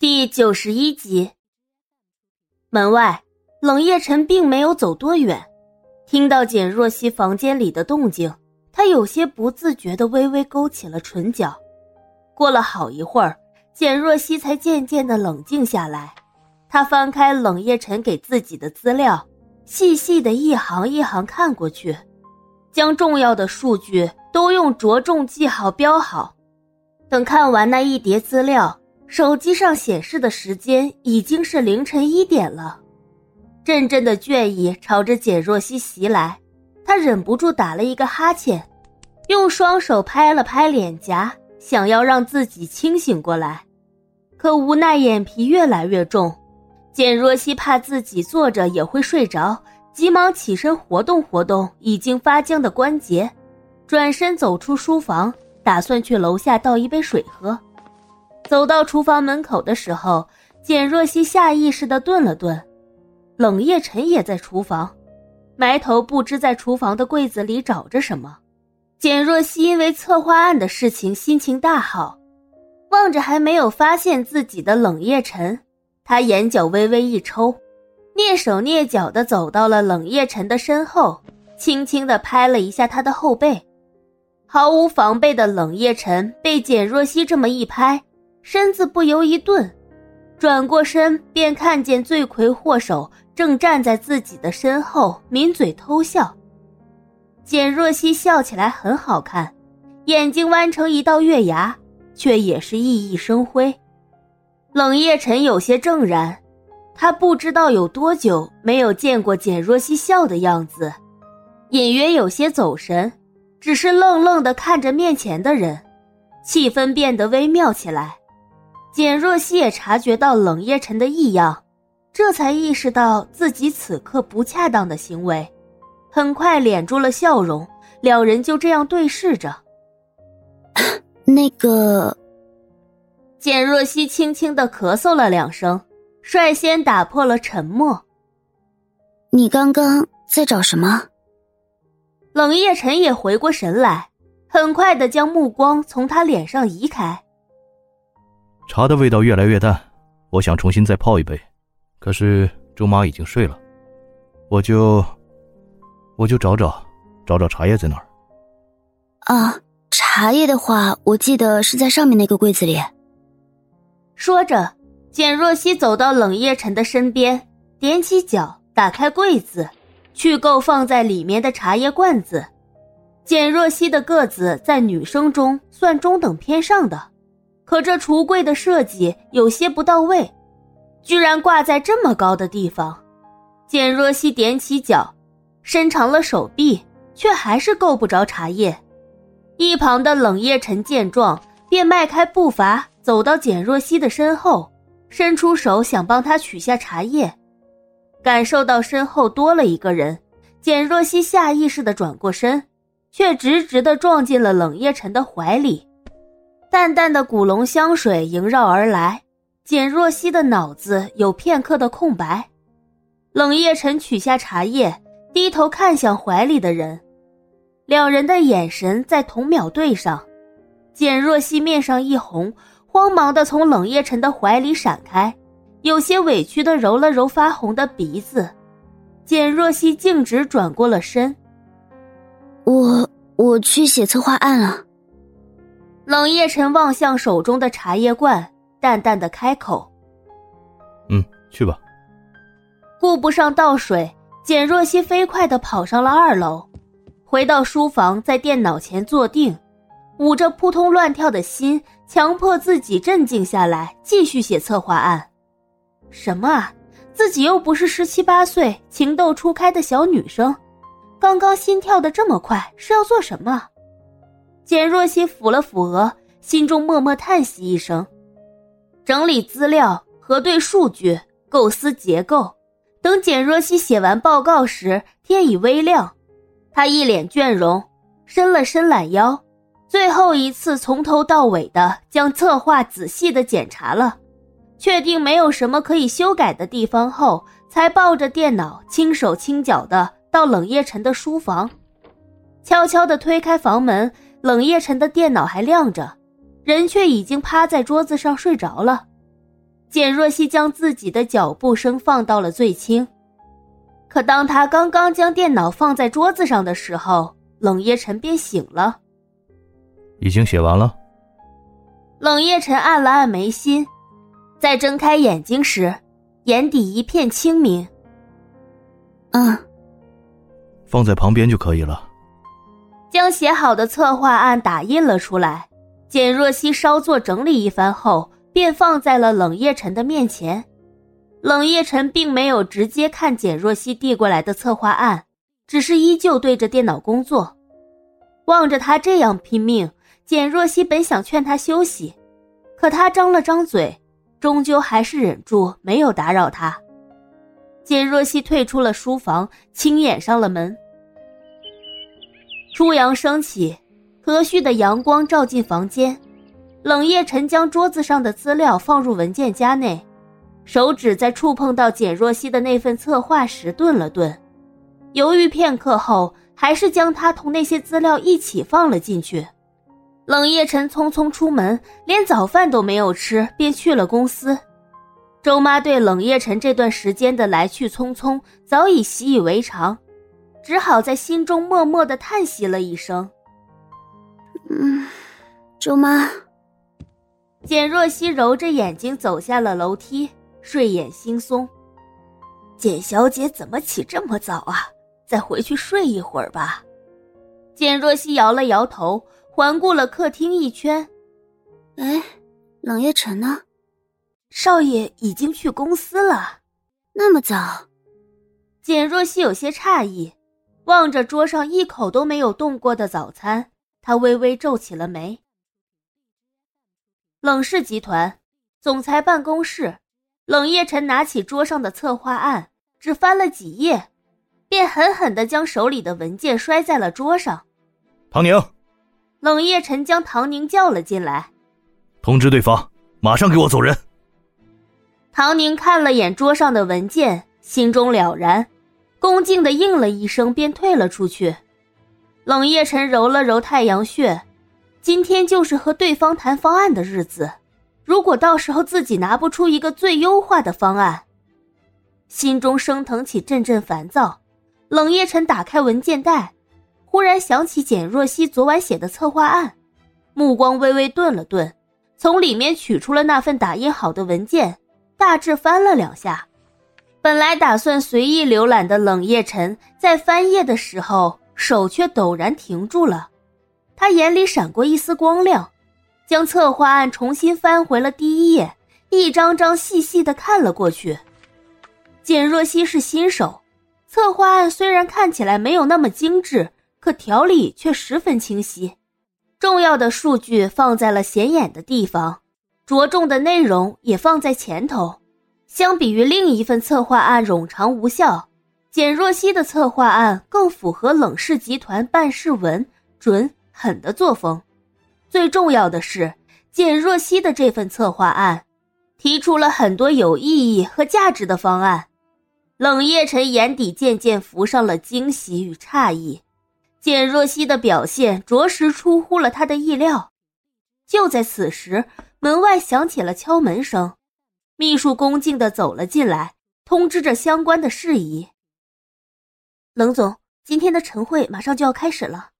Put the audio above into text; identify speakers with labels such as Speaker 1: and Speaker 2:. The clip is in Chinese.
Speaker 1: 第九十一集。门外，冷夜晨并没有走多远，听到简若曦房间里的动静，他有些不自觉的微微勾起了唇角。过了好一会儿，简若曦才渐渐的冷静下来。他翻开冷夜晨给自己的资料，细细的一行一行看过去，将重要的数据都用着重记号标好。等看完那一叠资料。手机上显示的时间已经是凌晨一点了，阵阵的倦意朝着简若曦袭来，他忍不住打了一个哈欠，用双手拍了拍脸颊，想要让自己清醒过来，可无奈眼皮越来越重，简若曦怕自己坐着也会睡着，急忙起身活动活动已经发僵的关节，转身走出书房，打算去楼下倒一杯水喝。走到厨房门口的时候，简若曦下意识的顿了顿。冷夜晨也在厨房，埋头不知在厨房的柜子里找着什么。简若曦因为策划案的事情心情大好，望着还没有发现自己的冷夜晨，她眼角微微一抽，蹑手蹑脚的走到了冷夜晨的身后，轻轻的拍了一下他的后背。毫无防备的冷夜晨被简若曦这么一拍。身子不由一顿，转过身便看见罪魁祸首正站在自己的身后，抿嘴偷笑。简若曦笑起来很好看，眼睛弯成一道月牙，却也是熠熠生辉。冷夜晨有些怔然，他不知道有多久没有见过简若曦笑的样子，隐约有些走神，只是愣愣的看着面前的人，气氛变得微妙起来。简若曦也察觉到冷夜晨的异样，这才意识到自己此刻不恰当的行为，很快敛住了笑容，两人就这样对视着。
Speaker 2: 那个，
Speaker 1: 简若曦轻轻的咳嗽了两声，率先打破了沉默。
Speaker 2: 你刚刚在找什么？
Speaker 1: 冷夜晨也回过神来，很快的将目光从他脸上移开。
Speaker 3: 茶的味道越来越淡，我想重新再泡一杯，可是周妈已经睡了，我就我就找找找找茶叶在哪儿。
Speaker 2: 啊，茶叶的话，我记得是在上面那个柜子里。
Speaker 1: 说着，简若曦走到冷夜晨的身边，踮起脚打开柜子，去够放在里面的茶叶罐子。简若曦的个子在女生中算中等偏上的。可这橱柜的设计有些不到位，居然挂在这么高的地方。简若曦踮起脚，伸长了手臂，却还是够不着茶叶。一旁的冷夜晨见状，便迈开步伐走到简若曦的身后，伸出手想帮她取下茶叶。感受到身后多了一个人，简若曦下意识地转过身，却直直地撞进了冷夜晨的怀里。淡淡的古龙香水萦绕而来，简若曦的脑子有片刻的空白。冷夜晨取下茶叶，低头看向怀里的人，两人的眼神在同秒对上。简若曦面上一红，慌忙的从冷夜晨的怀里闪开，有些委屈的揉了揉发红的鼻子。简若曦径直转过了身，
Speaker 2: 我我去写策划案了。
Speaker 1: 冷夜晨望向手中的茶叶罐，淡淡的开口：“
Speaker 3: 嗯，去吧。”
Speaker 1: 顾不上倒水，简若曦飞快的跑上了二楼，回到书房，在电脑前坐定，捂着扑通乱跳的心，强迫自己镇静下来，继续写策划案。什么啊，自己又不是十七八岁情窦初开的小女生，刚刚心跳的这么快，是要做什么？简若曦抚了抚额，心中默默叹息一声，整理资料、核对数据、构思结构。等简若曦写完报告时，天已微亮。她一脸倦容，伸了伸懒腰，最后一次从头到尾的将策划仔细的检查了，确定没有什么可以修改的地方后，才抱着电脑轻手轻脚的到冷夜晨的书房，悄悄的推开房门。冷夜晨的电脑还亮着，人却已经趴在桌子上睡着了。简若曦将自己的脚步声放到了最轻。可当他刚刚将电脑放在桌子上的时候，冷夜晨便醒了。
Speaker 3: 已经写完了。
Speaker 1: 冷夜晨按了按眉心，在睁开眼睛时，眼底一片清明。
Speaker 2: 嗯，
Speaker 3: 放在旁边就可以了。
Speaker 1: 将写好的策划案打印了出来，简若曦稍作整理一番后，便放在了冷夜晨的面前。冷夜晨并没有直接看简若曦递过来的策划案，只是依旧对着电脑工作。望着他这样拼命，简若曦本想劝他休息，可他张了张嘴，终究还是忍住没有打扰他。简若曦退出了书房，轻掩上了门。初阳升起，和煦的阳光照进房间。冷夜晨将桌子上的资料放入文件夹内。手指在触碰到简若曦的那份策划时顿了顿，犹豫片刻后，还是将它同那些资料一起放了进去。冷夜晨匆匆出门，连早饭都没有吃，便去了公司。周妈对冷夜晨这段时间的来去匆匆早已习以为常，只好在心中默默的叹息了一声：“
Speaker 2: 嗯，周妈。”
Speaker 1: 简若曦揉着眼睛走下了楼梯。睡眼惺忪，简小姐怎么起这么早啊？再回去睡一会儿吧。简若曦摇了摇头，环顾了客厅一圈。
Speaker 2: 哎，冷夜晨呢？
Speaker 1: 少爷已经去公司了。
Speaker 2: 那么早？
Speaker 1: 简若曦有些诧异，望着桌上一口都没有动过的早餐，他微微皱起了眉。冷氏集团总裁办公室。冷夜晨拿起桌上的策划案，只翻了几页，便狠狠地将手里的文件摔在了桌上。
Speaker 3: 唐宁，
Speaker 1: 冷夜晨将唐宁叫了进来，
Speaker 3: 通知对方马上给我走人。
Speaker 1: 唐宁看了眼桌上的文件，心中了然，恭敬地应了一声，便退了出去。冷夜晨揉了揉太阳穴，今天就是和对方谈方案的日子。如果到时候自己拿不出一个最优化的方案，心中升腾起阵阵烦躁。冷夜晨打开文件袋，忽然想起简若曦昨晚写的策划案，目光微微顿了顿，从里面取出了那份打印好的文件，大致翻了两下。本来打算随意浏览的冷夜晨，在翻页的时候手却陡然停住了，他眼里闪过一丝光亮。将策划案重新翻回了第一页，一张张细细的看了过去。简若曦是新手，策划案虽然看起来没有那么精致，可条理却十分清晰。重要的数据放在了显眼的地方，着重的内容也放在前头。相比于另一份策划案冗长无效，简若曦的策划案更符合冷氏集团办事稳、准、狠的作风。最重要的是，简若曦的这份策划案，提出了很多有意义和价值的方案。冷夜晨眼底渐渐浮上了惊喜与诧异，简若曦的表现着实出乎了他的意料。就在此时，门外响起了敲门声，秘书恭敬的走了进来，通知着相关的事宜。冷总，今天的晨会马上就要开始了。